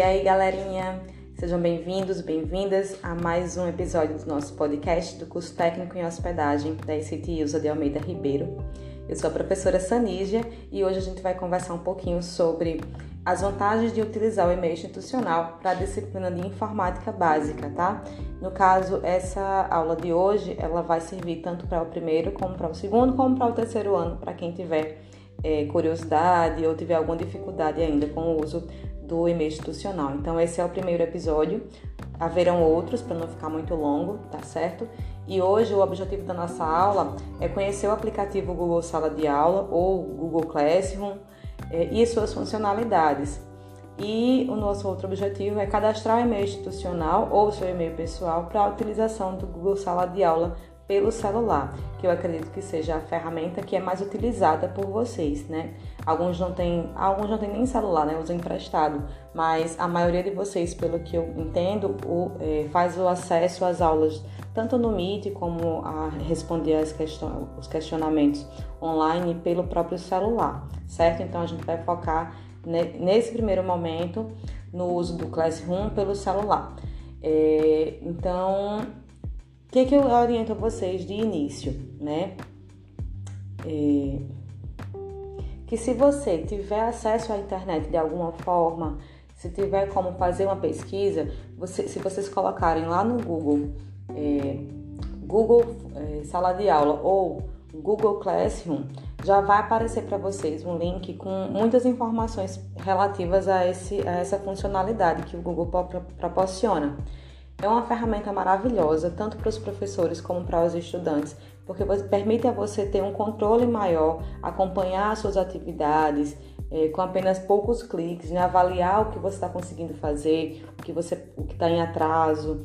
E aí, galerinha, sejam bem-vindos, bem-vindas a mais um episódio do nosso podcast do curso técnico em hospedagem da ICT Usa de Almeida Ribeiro. Eu sou a professora Sanígia e hoje a gente vai conversar um pouquinho sobre as vantagens de utilizar o e-mail institucional para a disciplina de informática básica, tá? No caso, essa aula de hoje, ela vai servir tanto para o primeiro, como para o segundo, como para o terceiro ano, para quem tiver é, curiosidade ou tiver alguma dificuldade ainda com o uso do e-mail institucional. Então, esse é o primeiro episódio. Haverão outros para não ficar muito longo, tá certo? E hoje o objetivo da nossa aula é conhecer o aplicativo Google Sala de Aula ou Google Classroom é, e suas funcionalidades. E o nosso outro objetivo é cadastrar o e-mail institucional ou seu e-mail pessoal para a utilização do Google Sala de Aula pelo celular, que eu acredito que seja a ferramenta que é mais utilizada por vocês, né? Alguns não têm, alguns não têm nem celular, né? Usam emprestado, mas a maioria de vocês, pelo que eu entendo, o, é, faz o acesso às aulas tanto no Meet como a responder as os questionamentos online pelo próprio celular, certo? Então a gente vai focar nesse primeiro momento no uso do Classroom pelo celular. É, então o que, que eu oriento a vocês de início, né? É, que se você tiver acesso à internet de alguma forma, se tiver como fazer uma pesquisa, você, se vocês colocarem lá no Google, é, Google é, Sala de Aula ou Google Classroom, já vai aparecer para vocês um link com muitas informações relativas a, esse, a essa funcionalidade que o Google proporciona. É uma ferramenta maravilhosa, tanto para os professores como para os estudantes, porque permite a você ter um controle maior, acompanhar as suas atividades é, com apenas poucos cliques, né? avaliar o que você está conseguindo fazer, o que você está em atraso,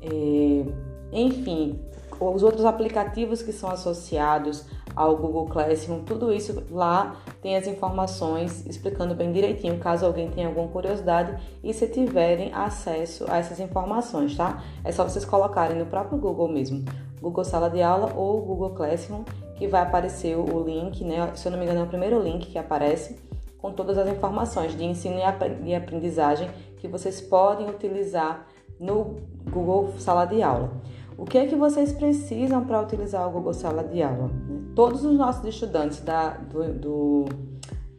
é, enfim, os outros aplicativos que são associados ao Google Classroom, tudo isso lá tem as informações explicando bem direitinho, caso alguém tenha alguma curiosidade e se tiverem acesso a essas informações, tá? É só vocês colocarem no próprio Google mesmo, Google Sala de Aula ou Google Classroom, que vai aparecer o link, né? Se eu não me engano, é o primeiro link que aparece com todas as informações de ensino e aprendizagem que vocês podem utilizar no Google Sala de Aula. O que é que vocês precisam para utilizar o Google Sala de Aula? Todos os nossos estudantes da, do, do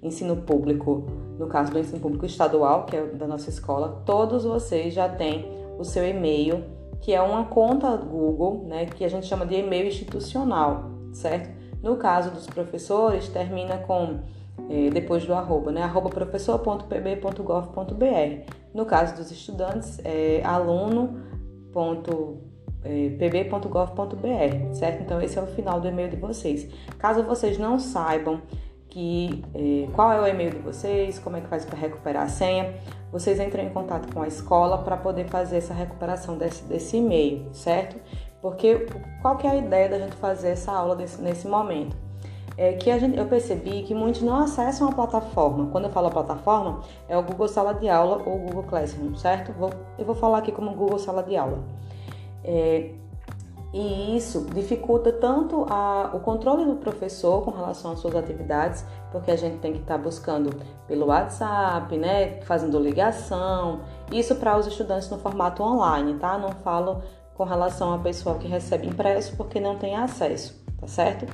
ensino público, no caso do ensino público estadual, que é da nossa escola, todos vocês já têm o seu e-mail, que é uma conta Google, né, que a gente chama de e-mail institucional, certo? No caso dos professores, termina com é, depois do arroba, né? arroba professor.pb.gov.br. No caso dos estudantes, é aluno.pb é, pb.gov.br, certo? Então esse é o final do e-mail de vocês. Caso vocês não saibam que é, qual é o e-mail de vocês, como é que faz para recuperar a senha, vocês entram em contato com a escola para poder fazer essa recuperação desse, desse e-mail, certo? Porque qual que é a ideia da gente fazer essa aula desse, nesse momento? É que gente, eu percebi que muitos não acessam a plataforma. Quando eu falo plataforma, é o Google Sala de Aula ou o Google Classroom, certo? Vou, eu vou falar aqui como Google Sala de Aula. É, e isso dificulta tanto a, o controle do professor com relação às suas atividades, porque a gente tem que estar tá buscando pelo WhatsApp, né, fazendo ligação. Isso para os estudantes no formato online, tá? Não falo com relação ao pessoal que recebe impresso porque não tem acesso, tá certo?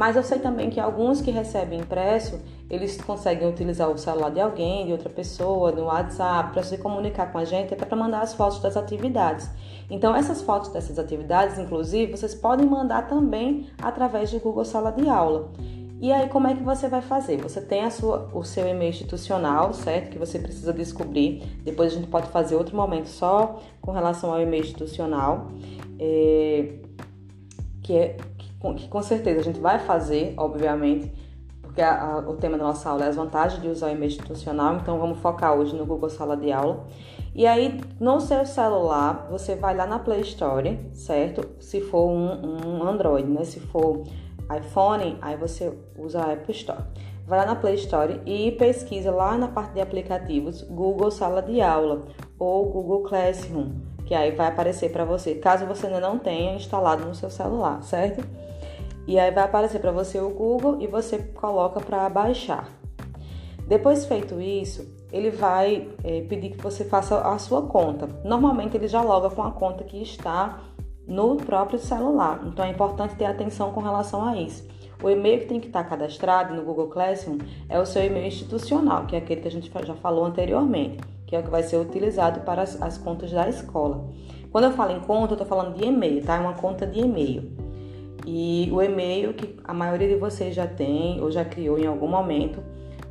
Mas eu sei também que alguns que recebem impresso, eles conseguem utilizar o celular de alguém, de outra pessoa, no WhatsApp, para se comunicar com a gente, até para mandar as fotos das atividades. Então, essas fotos dessas atividades, inclusive, vocês podem mandar também através do Google Sala de Aula. E aí, como é que você vai fazer? Você tem a sua, o seu e-mail institucional, certo? Que você precisa descobrir. Depois a gente pode fazer outro momento só com relação ao e-mail institucional. É, que é que com certeza a gente vai fazer, obviamente, porque a, a, o tema da nossa aula é as vantagens de usar o e-mail institucional, então vamos focar hoje no Google Sala de Aula. E aí, no seu celular, você vai lá na Play Store, certo? Se for um, um Android, né? Se for iPhone, aí você usa a Apple Store. Vai lá na Play Store e pesquisa lá na parte de aplicativos Google Sala de Aula ou Google Classroom, que aí vai aparecer para você, caso você ainda não tenha instalado no seu celular, certo? E aí vai aparecer para você o Google e você coloca para baixar. Depois feito isso, ele vai é, pedir que você faça a sua conta. Normalmente ele já loga com a conta que está no próprio celular, então é importante ter atenção com relação a isso. O e-mail que tem que estar cadastrado no Google Classroom é o seu e-mail institucional, que é aquele que a gente já falou anteriormente, que é o que vai ser utilizado para as, as contas da escola. Quando eu falo em conta, eu estou falando de e-mail, tá? É uma conta de e-mail. E o e-mail que a maioria de vocês já tem ou já criou em algum momento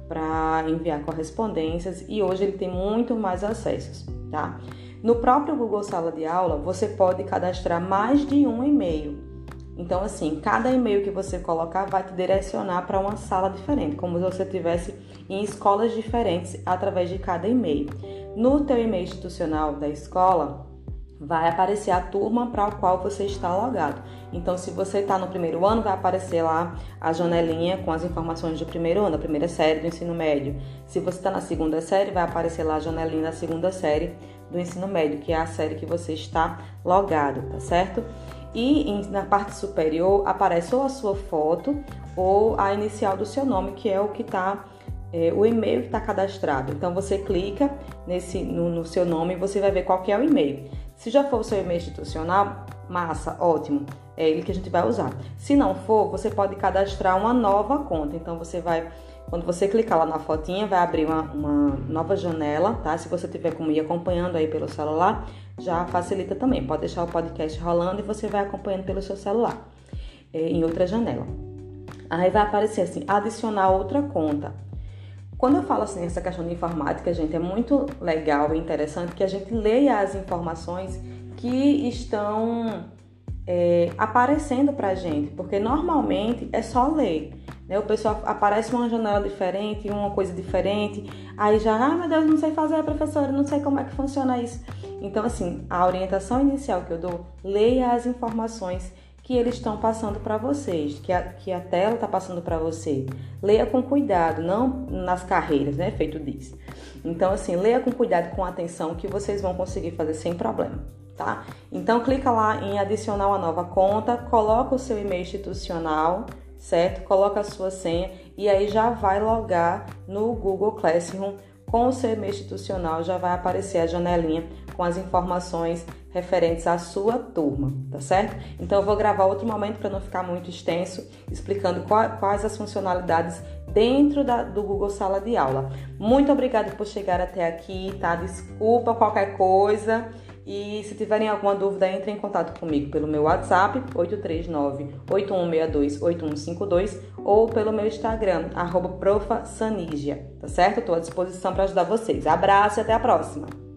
para enviar correspondências e hoje ele tem muito mais acessos, tá? No próprio Google Sala de Aula, você pode cadastrar mais de um e-mail. Então, assim, cada e-mail que você colocar vai te direcionar para uma sala diferente, como se você estivesse em escolas diferentes através de cada e-mail. No teu e-mail institucional da escola, vai aparecer a turma para a qual você está logado. Então, se você está no primeiro ano, vai aparecer lá a janelinha com as informações do primeiro ano, da primeira série do ensino médio. Se você está na segunda série, vai aparecer lá a janelinha da segunda série do ensino médio, que é a série que você está logado, tá certo? e na parte superior aparece ou a sua foto ou a inicial do seu nome, que é o que está é, o e-mail que está cadastrado. Então você clica nesse no, no, seu nome e você vai ver qual é o e-mail. Se já for o seu e-mail institucional, massa, ótimo, é ele que a gente vai usar. Se não for, você pode cadastrar uma nova conta. Então você vai quando você clicar lá na fotinha, vai abrir uma, uma, nova janela, tá? Se você tiver como ir acompanhando aí pelo celular, já facilita também. Pode deixar o podcast rolando e você vai acompanhando pelo seu celular, é, em outra janela. Aí vai aparecer assim, adicionar outra conta. Quando eu falo assim, essa questão de informática, gente, é muito legal e interessante que a gente leia as informações que estão é, aparecendo pra gente, porque normalmente é só ler. Né? O pessoal aparece uma janela diferente, uma coisa diferente, aí já, ah, meu Deus, não sei fazer, professora, não sei como é que funciona isso. Então, assim, a orientação inicial que eu dou, leia as informações que eles estão passando para vocês, que a, que a tela está passando para você. Leia com cuidado, não nas carreiras, né? Feito diz. Então, assim, leia com cuidado, com atenção, que vocês vão conseguir fazer sem problema, tá? Então, clica lá em adicionar uma nova conta, coloca o seu e-mail institucional, certo? Coloca a sua senha e aí já vai logar no Google Classroom com o seu e-mail institucional, já vai aparecer a janelinha com as informações referentes à sua turma, tá certo? Então eu vou gravar outro momento para não ficar muito extenso, explicando quais as funcionalidades dentro da, do Google Sala de Aula. Muito obrigada por chegar até aqui, tá? Desculpa qualquer coisa. E se tiverem alguma dúvida, entre em contato comigo pelo meu WhatsApp, 839-8162-8152, ou pelo meu Instagram, arroba tá certo? Estou à disposição para ajudar vocês. Abraço e até a próxima!